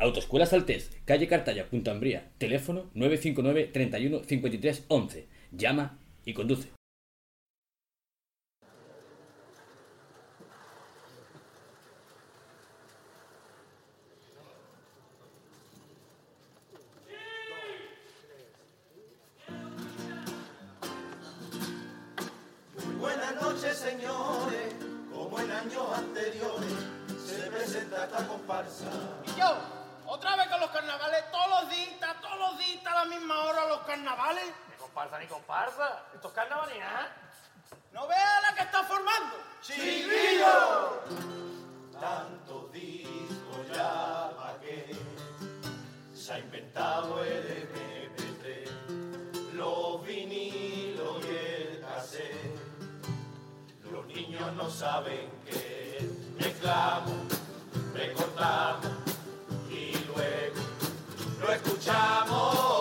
Autoescuela Saltés, calle Cartaya, Punta Ambría. Teléfono 959 31 53 11. Llama y conduce. Carnavales. Ni comparsa ni comparsa. Esto es carnavalidad. ¿No veas la que está formando? ¡Chiquillo! Tantos discos ya pa' qué se ha inventado el MP3, los vinilos y el cassette. Los niños no saben qué mezclamos, recortamos y luego lo escuchamos,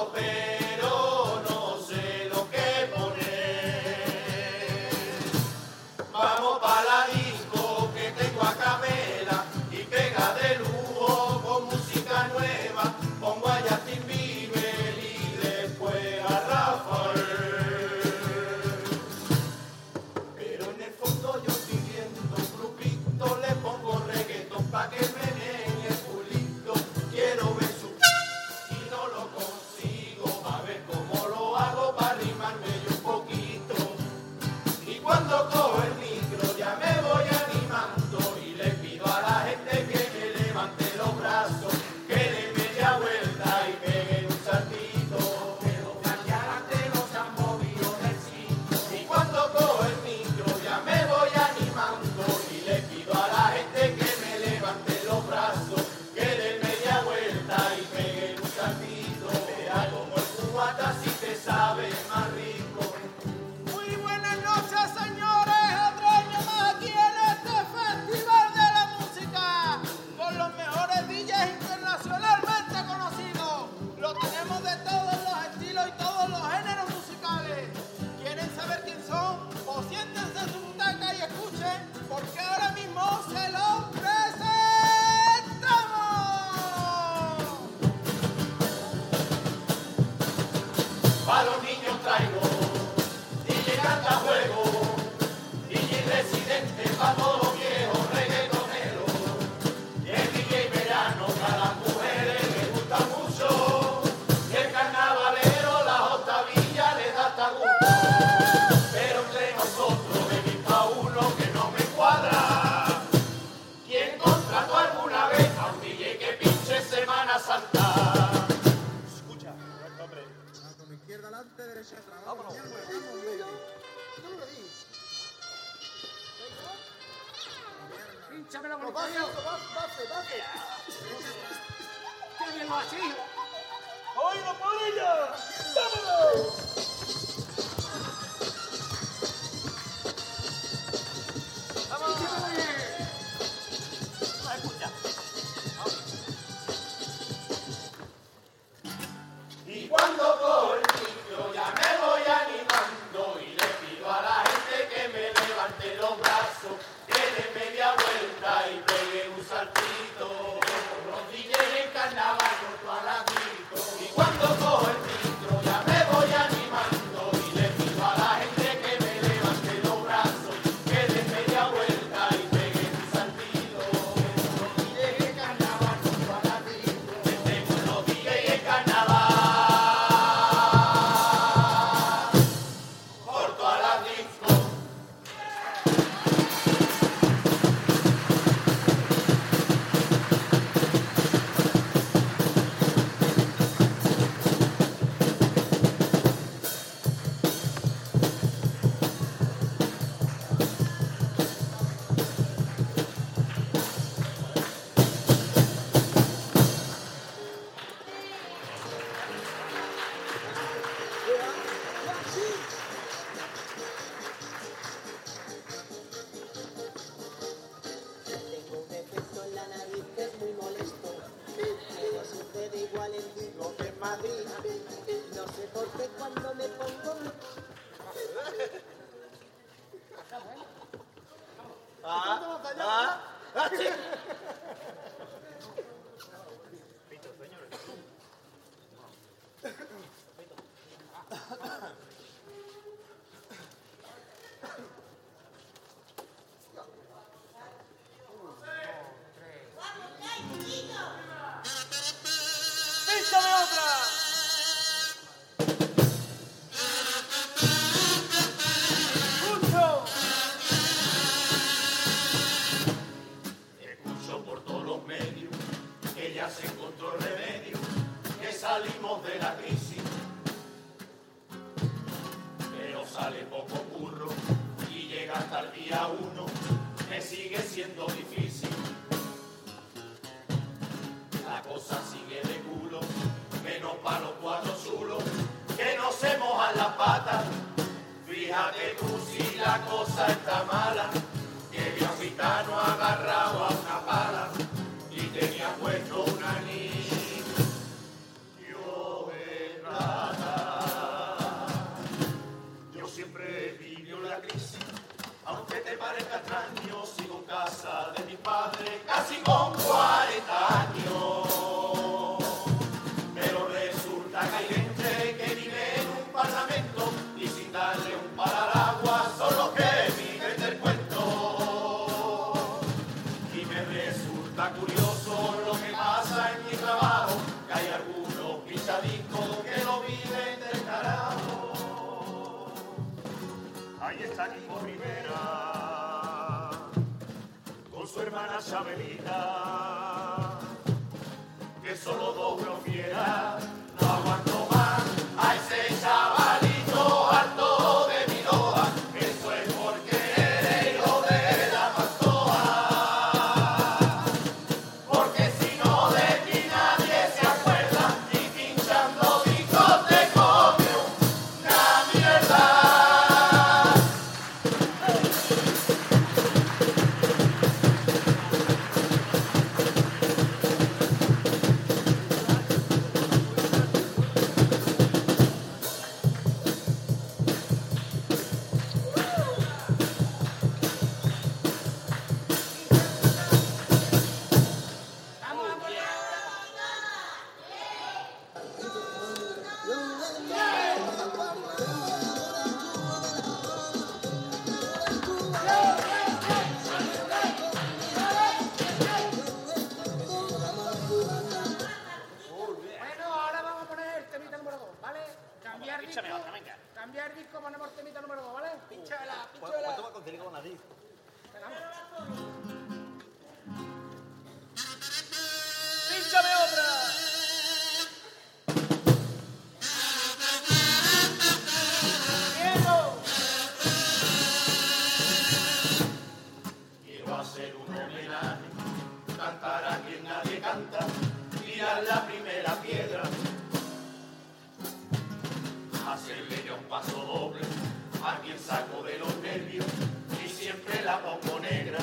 negra.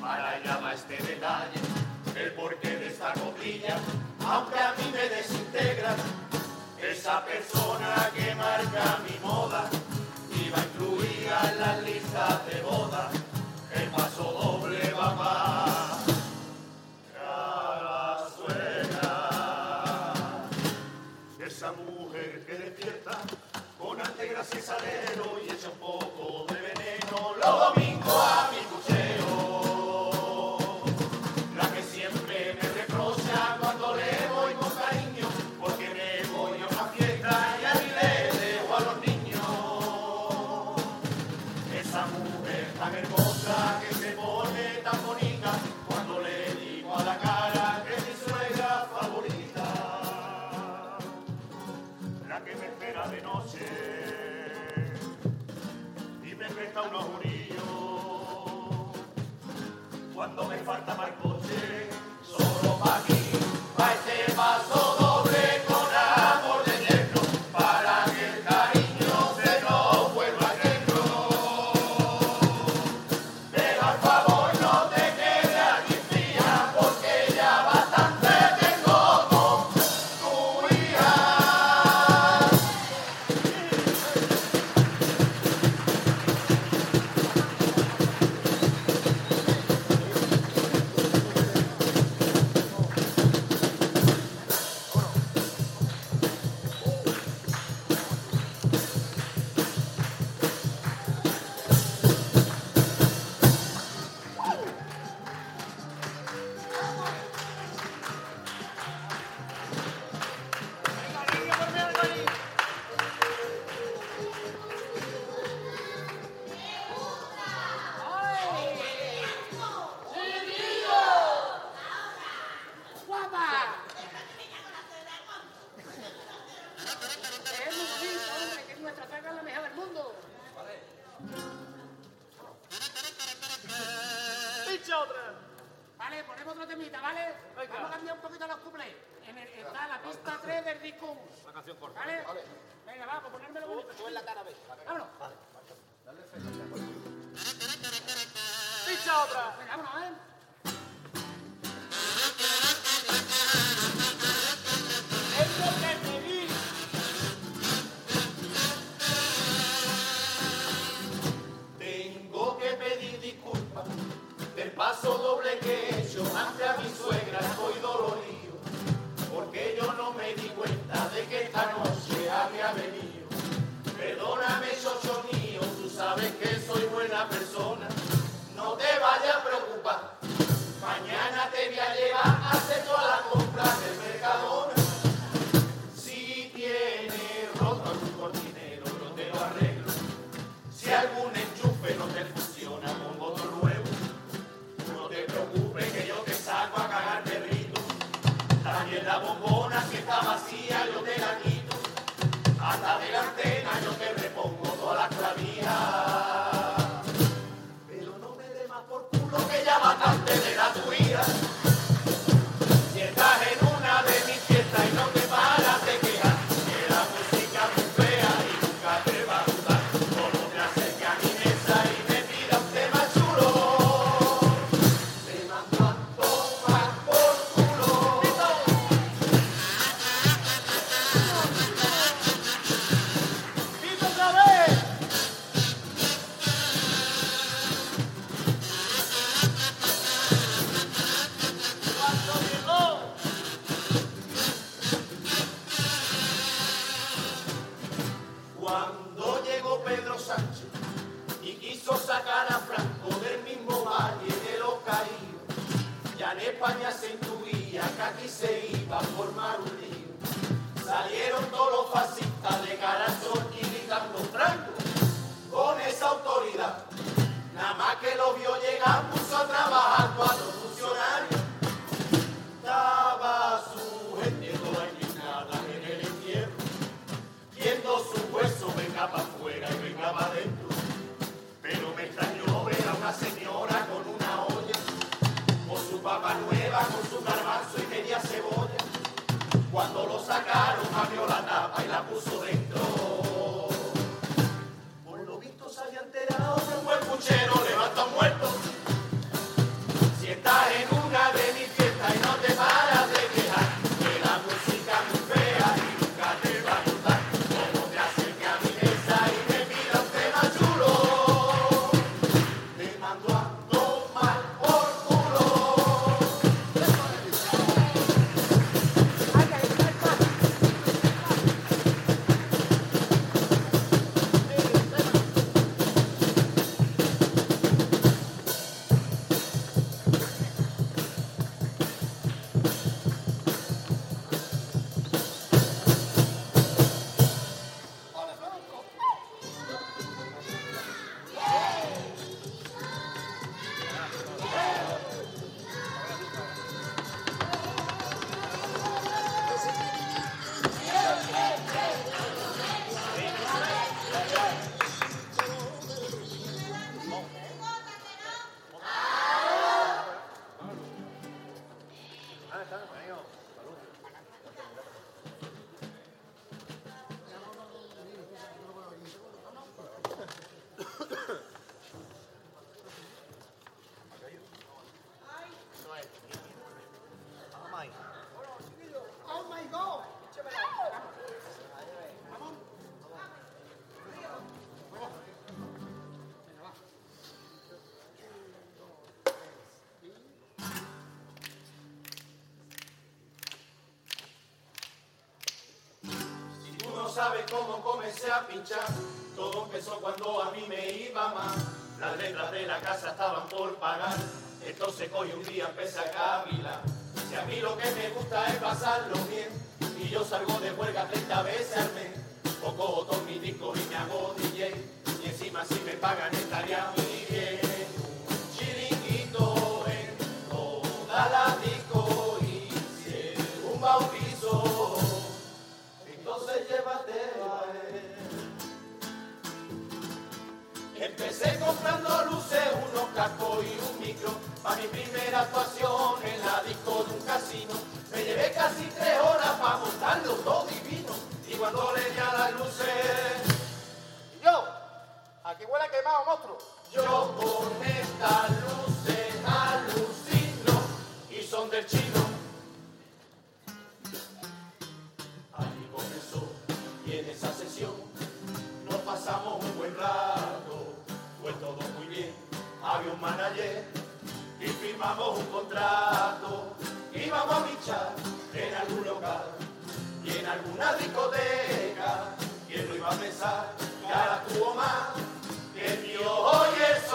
Para llama este detalle, el porqué de esta copilla, aunque a mí me desintegra. Esa persona que marca mi moda iba incluida en las listas de boda. El paso doble va más. esa mujer que despierta con arte gracias y tan hermosa que se pone tan bonita cuando le digo a la cara que mi suegra favorita, la que me espera de noche y me presta unos orillos cuando me falta mal coche. escucha otra. Vale, ponemos otro temita, ¿vale? Vamos a cambiar un poquito los cuplés. En el, está la pista 3 del disco canción corta. ¿Vale? Venga, vamos, ponérmelo bonito. La cara. Vámonos. Dale fe. Picha otra. Venga, vámonos, ¿eh? sabes que soy sabes cómo comencé a pinchar. Todo empezó cuando a mí me iba mal. Las letras de la casa estaban por pagar. Entonces hoy un día empecé a cavilar. Si a mí lo que me gusta es pasarlo bien. Y yo salgo de huelga 30 veces al mes. Poco todos mis discos y me hago Y encima si me pagan estaría muy Comprando luces, unos cascos y un micro, para mi primera actuación en la disco de un casino. Me llevé casi tres horas para montarlo todo divino, y cuando le di a las luces... Yo, aquí huele quemado, monstruo. Yo con esta luz... un manager y firmamos un contrato y vamos a bichar en algún local y en alguna discoteca. ¿Quién lo iba a pensar? Cara tuvo más que mi hoy es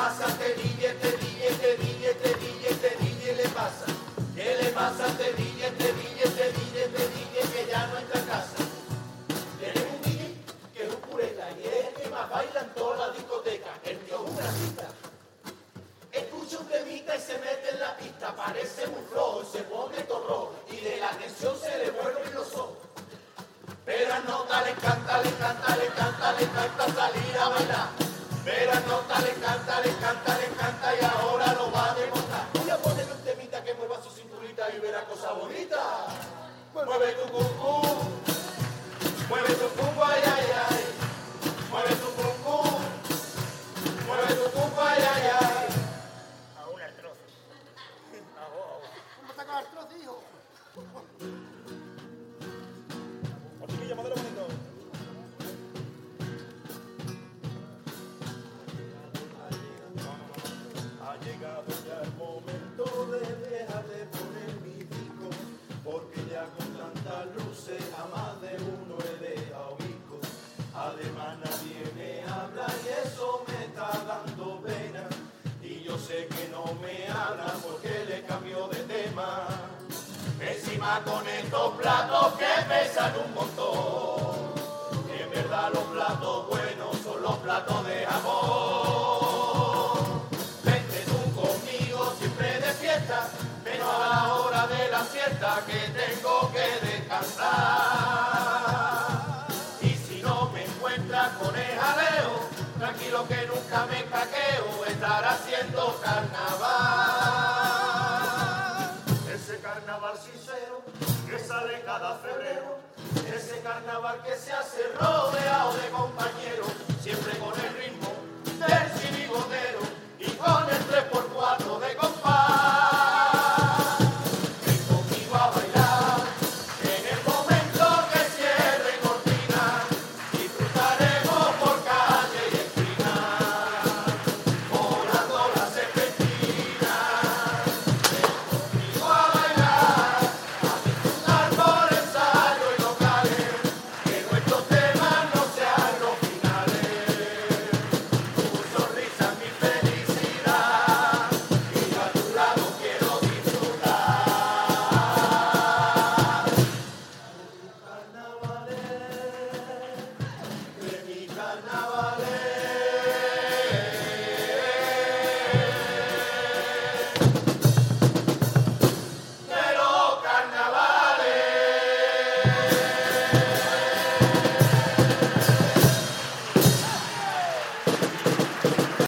pasa? Te dije, te dije, te dije, te dije, te dije, le pasa. ¿Qué le pasa? Te dije, te dije, te dije, te dije, que ya no entra en casa. Tenemos un DJ que es un pureta y es el que más baila en toda la discoteca. El tío es un. Escucha un temita y se mete en la pista. Parece un y se pone torro y de la atención se le vuelven los ojos. Pero no, dale, canta, le canta, le canta, le canta salir a bailar. Vera, cántale, cántale, cántale, canta y ahora lo va a demostrar. Voy a ponerle un temita que mueva su cinturita y verá cosa bonita. Mueve tu cucú, mueve tu cucú. carnaval. Ese carnaval sincero que sale cada febrero, ese carnaval que se hace rodeado de con.